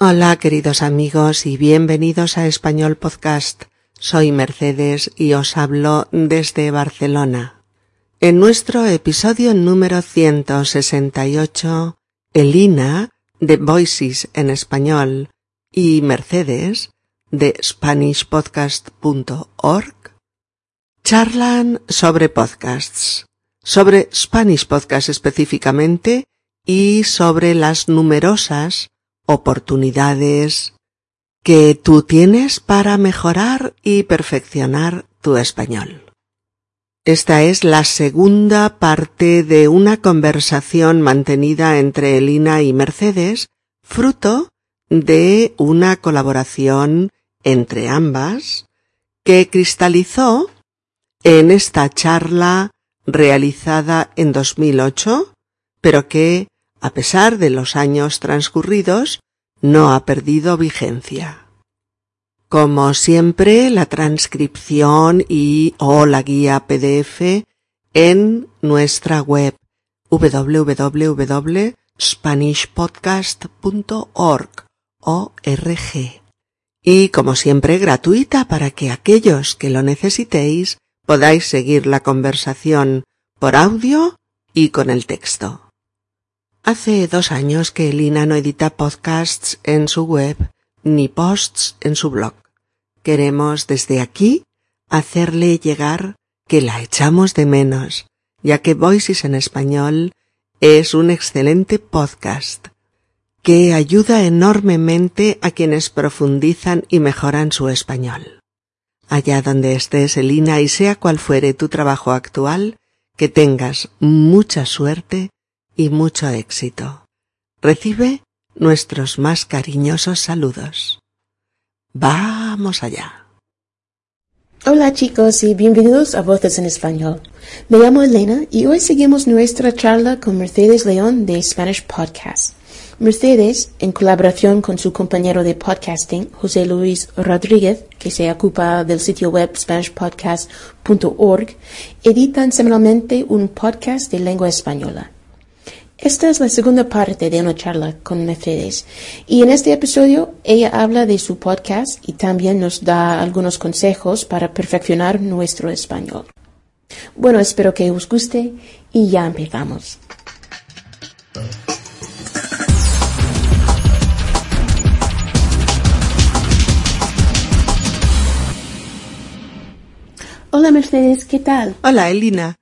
Hola queridos amigos y bienvenidos a Español Podcast. Soy Mercedes y os hablo desde Barcelona. En nuestro episodio número 168, Elina, de Voices en español, y Mercedes, de SpanishPodcast.org, charlan sobre podcasts, sobre Spanish Podcast específicamente y sobre las numerosas oportunidades que tú tienes para mejorar y perfeccionar tu español. Esta es la segunda parte de una conversación mantenida entre Elina y Mercedes, fruto de una colaboración entre ambas que cristalizó en esta charla realizada en 2008, pero que a pesar de los años transcurridos, no ha perdido vigencia. Como siempre, la transcripción y o la guía PDF en nuestra web www.spanishpodcast.org y como siempre gratuita para que aquellos que lo necesitéis podáis seguir la conversación por audio y con el texto. Hace dos años que Elina no edita podcasts en su web ni posts en su blog. Queremos desde aquí hacerle llegar que la echamos de menos, ya que Voices en español es un excelente podcast que ayuda enormemente a quienes profundizan y mejoran su español. Allá donde estés, Elina, y sea cual fuere tu trabajo actual, que tengas mucha suerte y mucho éxito. Recibe nuestros más cariñosos saludos. Vamos allá. Hola chicos y bienvenidos a Voces en Español. Me llamo Elena y hoy seguimos nuestra charla con Mercedes León de Spanish Podcast. Mercedes, en colaboración con su compañero de podcasting, José Luis Rodríguez, que se ocupa del sitio web SpanishPodcast.org, editan semanalmente un podcast de lengua española. Esta es la segunda parte de una charla con Mercedes y en este episodio ella habla de su podcast y también nos da algunos consejos para perfeccionar nuestro español. Bueno, espero que os guste y ya empezamos. Hola Mercedes, ¿qué tal? Hola Elina.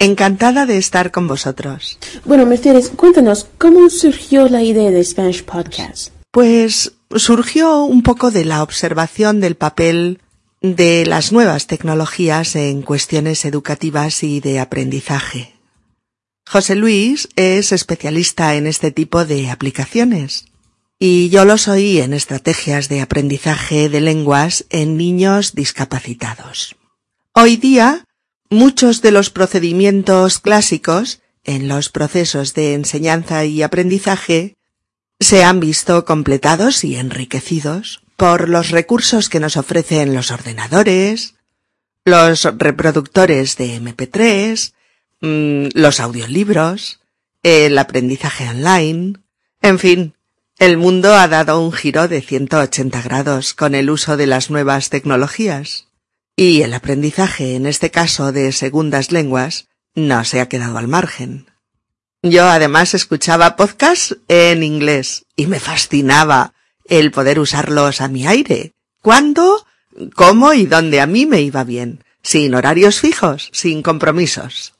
Encantada de estar con vosotros. Bueno, Mercedes, cuéntanos, ¿cómo surgió la idea de Spanish Podcast? Pues surgió un poco de la observación del papel de las nuevas tecnologías en cuestiones educativas y de aprendizaje. José Luis es especialista en este tipo de aplicaciones y yo lo soy en estrategias de aprendizaje de lenguas en niños discapacitados. Hoy día Muchos de los procedimientos clásicos en los procesos de enseñanza y aprendizaje se han visto completados y enriquecidos por los recursos que nos ofrecen los ordenadores, los reproductores de MP3, mm, los audiolibros, el aprendizaje online, en fin, el mundo ha dado un giro de 180 grados con el uso de las nuevas tecnologías. Y el aprendizaje, en este caso de segundas lenguas, no se ha quedado al margen. Yo además escuchaba podcasts en inglés y me fascinaba el poder usarlos a mi aire. ¿Cuándo? ¿Cómo y dónde a mí me iba bien? Sin horarios fijos, sin compromisos.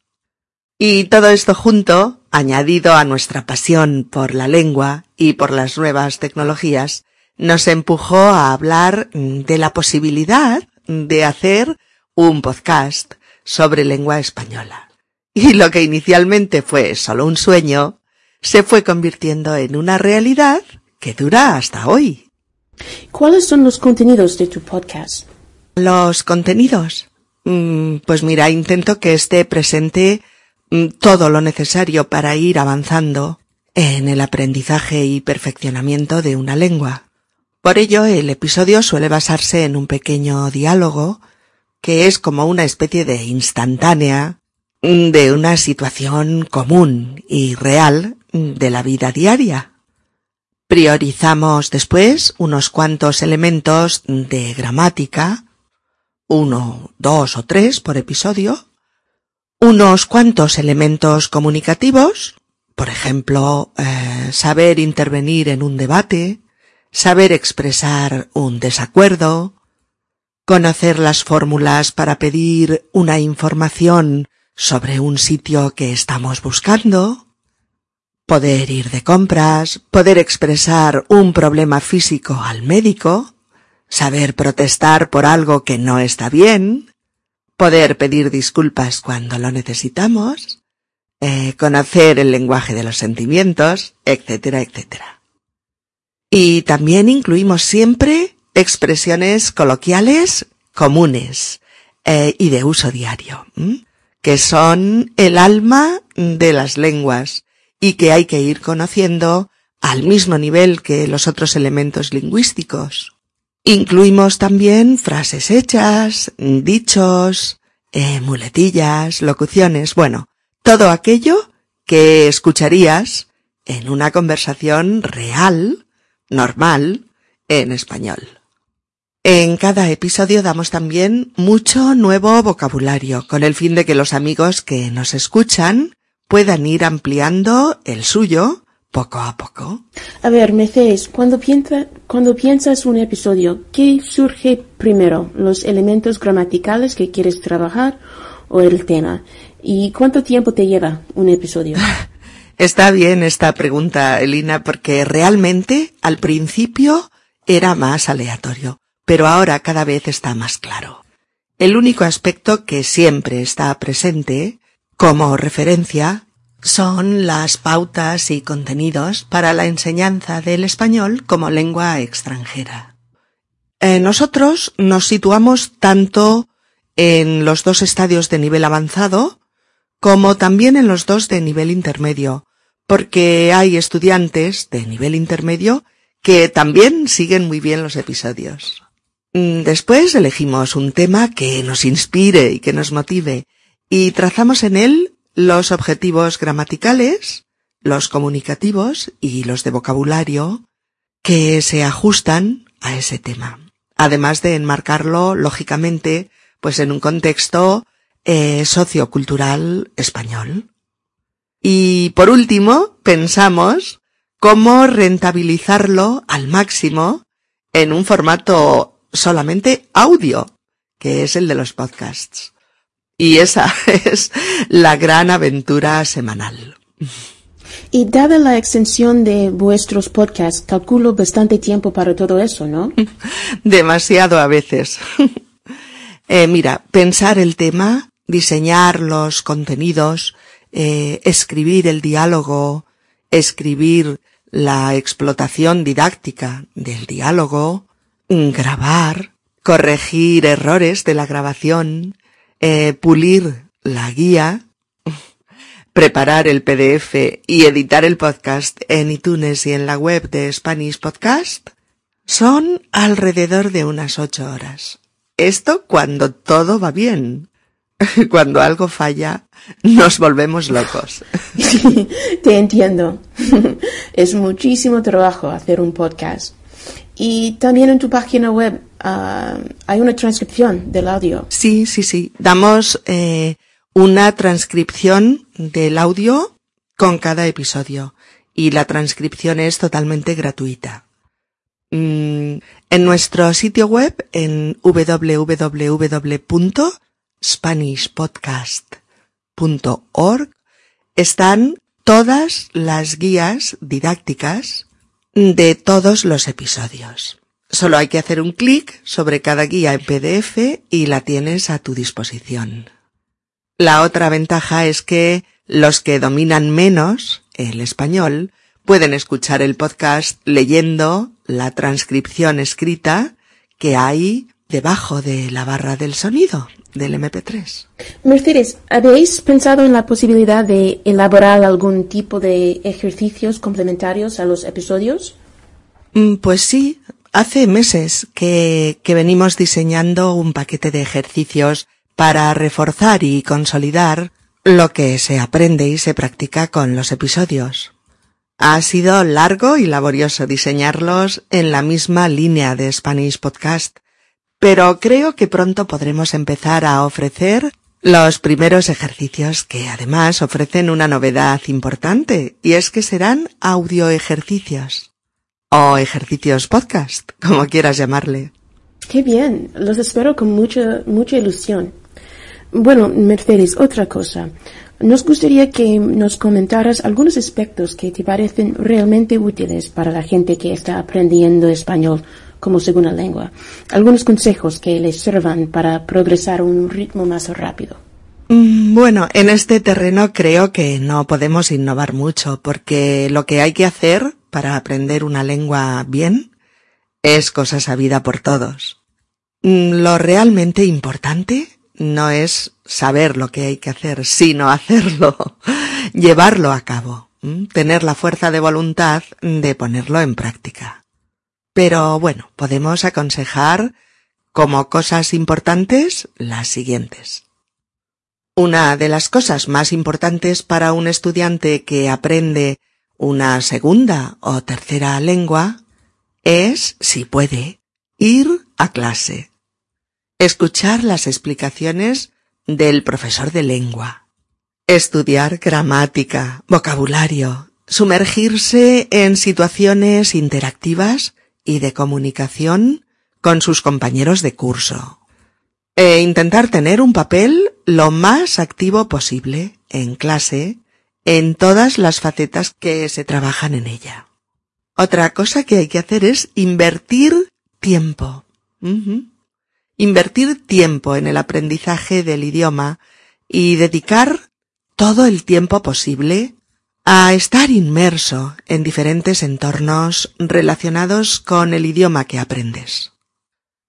Y todo esto junto, añadido a nuestra pasión por la lengua y por las nuevas tecnologías, nos empujó a hablar de la posibilidad de hacer un podcast sobre lengua española. Y lo que inicialmente fue solo un sueño, se fue convirtiendo en una realidad que dura hasta hoy. ¿Cuáles son los contenidos de tu podcast? Los contenidos. Mm, pues mira, intento que esté presente mm, todo lo necesario para ir avanzando en el aprendizaje y perfeccionamiento de una lengua. Por ello, el episodio suele basarse en un pequeño diálogo que es como una especie de instantánea de una situación común y real de la vida diaria. Priorizamos después unos cuantos elementos de gramática, uno, dos o tres por episodio, unos cuantos elementos comunicativos, por ejemplo, eh, saber intervenir en un debate, saber expresar un desacuerdo, conocer las fórmulas para pedir una información sobre un sitio que estamos buscando, poder ir de compras, poder expresar un problema físico al médico, saber protestar por algo que no está bien, poder pedir disculpas cuando lo necesitamos, eh, conocer el lenguaje de los sentimientos, etcétera, etcétera. Y también incluimos siempre expresiones coloquiales comunes eh, y de uso diario, que son el alma de las lenguas y que hay que ir conociendo al mismo nivel que los otros elementos lingüísticos. Incluimos también frases hechas, dichos, eh, muletillas, locuciones, bueno, todo aquello que escucharías en una conversación real, normal, en español. En cada episodio damos también mucho nuevo vocabulario, con el fin de que los amigos que nos escuchan puedan ir ampliando el suyo poco a poco. A ver, Mercedes, cuando, piensa, cuando piensas un episodio, ¿qué surge primero? ¿Los elementos gramaticales que quieres trabajar o el tema? ¿Y cuánto tiempo te lleva un episodio? Está bien esta pregunta, Elina, porque realmente al principio era más aleatorio, pero ahora cada vez está más claro. El único aspecto que siempre está presente como referencia son las pautas y contenidos para la enseñanza del español como lengua extranjera. Eh, nosotros nos situamos tanto en los dos estadios de nivel avanzado como también en los dos de nivel intermedio, porque hay estudiantes de nivel intermedio que también siguen muy bien los episodios. Mm, después elegimos un tema que nos inspire y que nos motive y trazamos en él los objetivos gramaticales, los comunicativos y los de vocabulario que se ajustan a ese tema, además de enmarcarlo lógicamente pues en un contexto eh, sociocultural español. Y por último, pensamos cómo rentabilizarlo al máximo en un formato solamente audio, que es el de los podcasts. Y esa es la gran aventura semanal. Y dada la extensión de vuestros podcasts, calculo bastante tiempo para todo eso, ¿no? Demasiado a veces. eh, mira, pensar el tema, diseñar los contenidos, eh, escribir el diálogo, escribir la explotación didáctica del diálogo, grabar, corregir errores de la grabación, eh, pulir la guía, preparar el PDF y editar el podcast en iTunes y en la web de Spanish Podcast son alrededor de unas ocho horas. Esto cuando todo va bien. Cuando algo falla, nos volvemos locos. te entiendo. Es muchísimo trabajo hacer un podcast. Y también en tu página web uh, hay una transcripción del audio. Sí, sí, sí. Damos eh, una transcripción del audio con cada episodio. Y la transcripción es totalmente gratuita. Mm, en nuestro sitio web, en www.spanishpodcast.org, están todas las guías didácticas de todos los episodios. Solo hay que hacer un clic sobre cada guía en PDF y la tienes a tu disposición. La otra ventaja es que los que dominan menos el español pueden escuchar el podcast leyendo la transcripción escrita que hay debajo de la barra del sonido del MP3. Mercedes, ¿habéis pensado en la posibilidad de elaborar algún tipo de ejercicios complementarios a los episodios? Mm, pues sí, hace meses que, que venimos diseñando un paquete de ejercicios para reforzar y consolidar lo que se aprende y se practica con los episodios. Ha sido largo y laborioso diseñarlos en la misma línea de Spanish Podcast, pero creo que pronto podremos empezar a ofrecer los primeros ejercicios que además ofrecen una novedad importante y es que serán audio ejercicios o ejercicios podcast, como quieras llamarle. Qué bien, los espero con mucha, mucha ilusión. Bueno, Mercedes, otra cosa. Nos gustaría que nos comentaras algunos aspectos que te parecen realmente útiles para la gente que está aprendiendo español como segunda lengua. Algunos consejos que les sirvan para progresar a un ritmo más rápido. Mm, bueno, en este terreno creo que no podemos innovar mucho porque lo que hay que hacer para aprender una lengua bien es cosa sabida por todos. Mm, lo realmente importante no es saber lo que hay que hacer, sino hacerlo, llevarlo a cabo, tener la fuerza de voluntad de ponerlo en práctica. Pero bueno, podemos aconsejar como cosas importantes las siguientes. Una de las cosas más importantes para un estudiante que aprende una segunda o tercera lengua es, si puede, ir a clase. Escuchar las explicaciones del profesor de lengua, estudiar gramática, vocabulario, sumergirse en situaciones interactivas y de comunicación con sus compañeros de curso, e intentar tener un papel lo más activo posible en clase en todas las facetas que se trabajan en ella. Otra cosa que hay que hacer es invertir tiempo. Invertir tiempo en el aprendizaje del idioma y dedicar todo el tiempo posible a estar inmerso en diferentes entornos relacionados con el idioma que aprendes.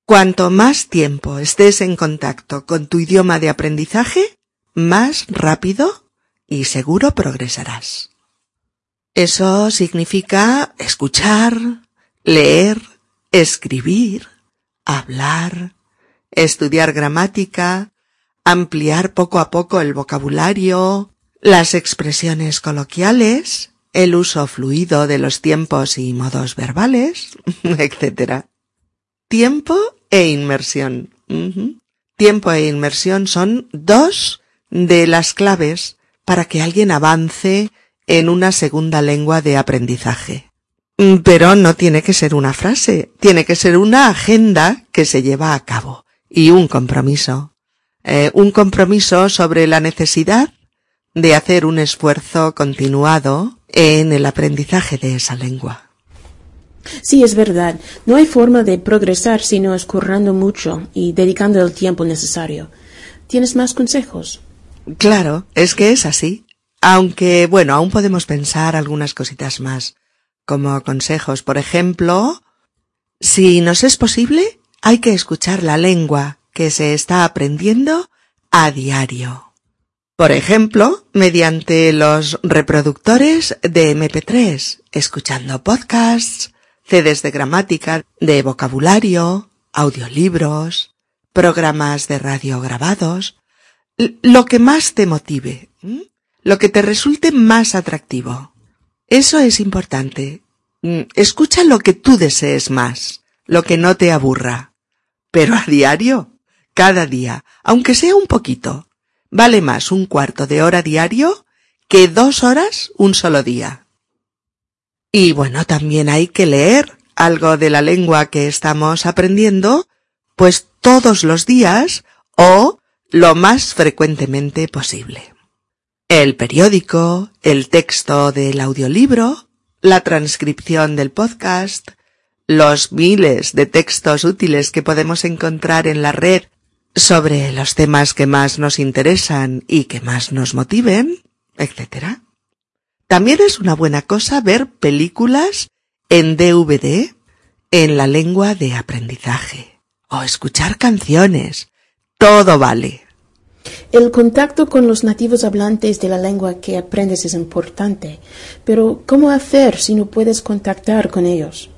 Cuanto más tiempo estés en contacto con tu idioma de aprendizaje, más rápido y seguro progresarás. Eso significa escuchar, leer, escribir, hablar, estudiar gramática, ampliar poco a poco el vocabulario, las expresiones coloquiales, el uso fluido de los tiempos y modos verbales, etc. Tiempo e inmersión. Tiempo e inmersión son dos de las claves para que alguien avance en una segunda lengua de aprendizaje. Pero no tiene que ser una frase, tiene que ser una agenda que se lleva a cabo y un compromiso. Eh, un compromiso sobre la necesidad de hacer un esfuerzo continuado en el aprendizaje de esa lengua. Sí, es verdad. No hay forma de progresar sino escurrando mucho y dedicando el tiempo necesario. ¿Tienes más consejos? Claro, es que es así. Aunque, bueno, aún podemos pensar algunas cositas más. Como consejos, por ejemplo, si nos es posible, hay que escuchar la lengua que se está aprendiendo a diario. Por ejemplo, mediante los reproductores de MP3, escuchando podcasts, CDs de gramática, de vocabulario, audiolibros, programas de radio grabados, lo que más te motive, lo que te resulte más atractivo. Eso es importante. Mm, escucha lo que tú desees más, lo que no te aburra pero a diario, cada día, aunque sea un poquito. Vale más un cuarto de hora diario que dos horas un solo día. Y bueno, también hay que leer algo de la lengua que estamos aprendiendo, pues todos los días o lo más frecuentemente posible. El periódico, el texto del audiolibro, la transcripción del podcast, los miles de textos útiles que podemos encontrar en la red sobre los temas que más nos interesan y que más nos motiven, etc. También es una buena cosa ver películas en DVD en la lengua de aprendizaje o escuchar canciones. Todo vale. El contacto con los nativos hablantes de la lengua que aprendes es importante, pero ¿cómo hacer si no puedes contactar con ellos?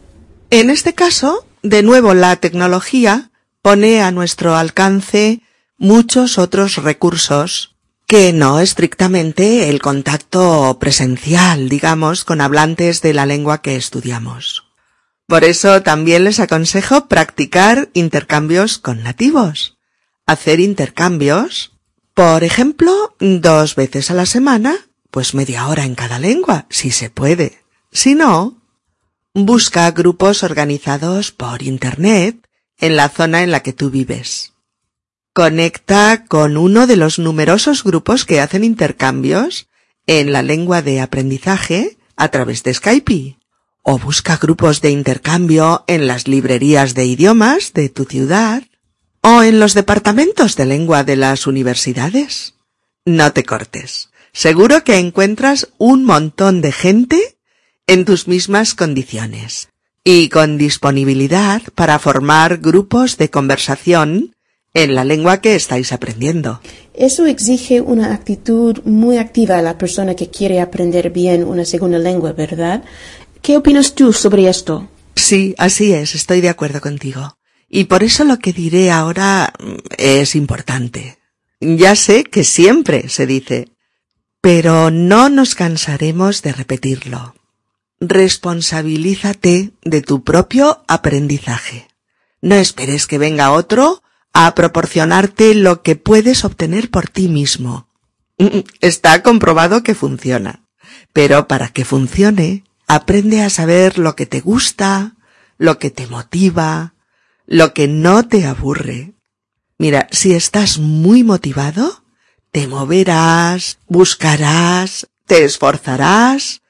En este caso, de nuevo la tecnología pone a nuestro alcance muchos otros recursos que no estrictamente el contacto presencial, digamos, con hablantes de la lengua que estudiamos. Por eso también les aconsejo practicar intercambios con nativos. Hacer intercambios, por ejemplo, dos veces a la semana, pues media hora en cada lengua, si se puede. Si no, busca grupos organizados por Internet en la zona en la que tú vives. Conecta con uno de los numerosos grupos que hacen intercambios en la lengua de aprendizaje a través de Skype. O busca grupos de intercambio en las librerías de idiomas de tu ciudad o en los departamentos de lengua de las universidades. No te cortes. Seguro que encuentras un montón de gente en tus mismas condiciones y con disponibilidad para formar grupos de conversación en la lengua que estáis aprendiendo. Eso exige una actitud muy activa a la persona que quiere aprender bien una segunda lengua, ¿verdad? ¿Qué opinas tú sobre esto? Sí, así es, estoy de acuerdo contigo. Y por eso lo que diré ahora mm, es importante. Ya sé que siempre se dice, pero no nos cansaremos de repetirlo. Responsabilízate de tu propio aprendizaje. No esperes que venga otro a proporcionarte lo que puedes obtener por ti mismo. Está comprobado que funciona. Pero para que funcione, aprende a saber lo que te gusta, lo que te motiva, lo que no te aburre. Mira, si estás muy motivado, te moverás, buscarás, te esforzarás,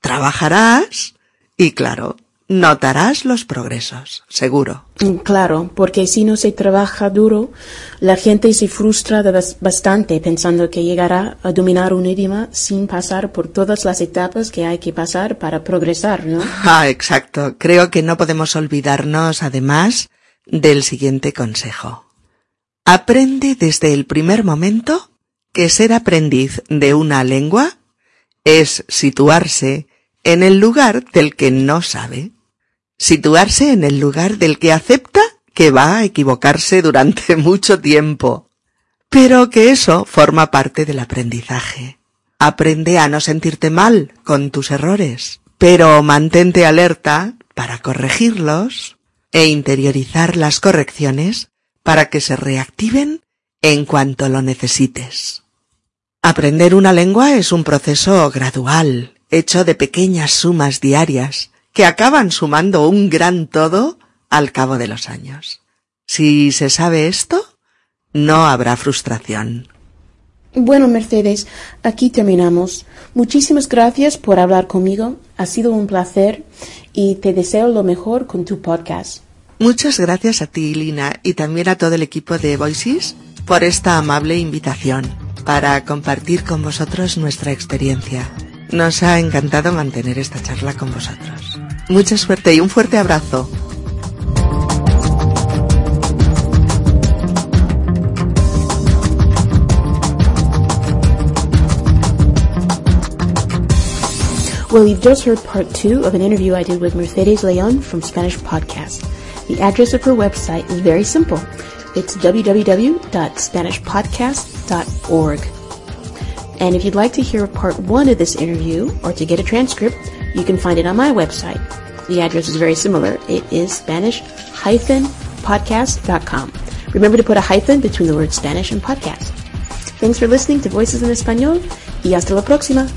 trabajarás y claro, notarás los progresos, seguro. Mm, claro, porque si no se trabaja duro, la gente se frustra bastante pensando que llegará a dominar un idioma sin pasar por todas las etapas que hay que pasar para progresar, ¿no? Ah, exacto. Creo que no podemos olvidarnos, además, del siguiente consejo. Aprende desde el primer momento que ser aprendiz de una lengua es situarse en el lugar del que no sabe situarse en el lugar del que acepta que va a equivocarse durante mucho tiempo, pero que eso forma parte del aprendizaje. Aprende a no sentirte mal con tus errores, pero mantente alerta para corregirlos e interiorizar las correcciones para que se reactiven en cuanto lo necesites. Aprender una lengua es un proceso gradual, hecho de pequeñas sumas diarias, que acaban sumando un gran todo al cabo de los años. Si se sabe esto, no habrá frustración. Bueno, Mercedes, aquí terminamos. Muchísimas gracias por hablar conmigo. Ha sido un placer y te deseo lo mejor con tu podcast. Muchas gracias a ti, Lina, y también a todo el equipo de Voices por esta amable invitación para compartir con vosotros nuestra experiencia. Nos ha encantado mantener esta charla con vosotros. Mucha suerte y un fuerte abrazo. Well, you've just heard part two of an interview I did with Mercedes Leon from Spanish Podcast. The address of her website is very simple. It's www.spanishpodcast.org. And if you'd like to hear part one of this interview or to get a transcript, you can find it on my website. The address is very similar. It is Spanish-podcast.com. Remember to put a hyphen between the word Spanish and podcast. Thanks for listening to Voices in Espanol y hasta la próxima.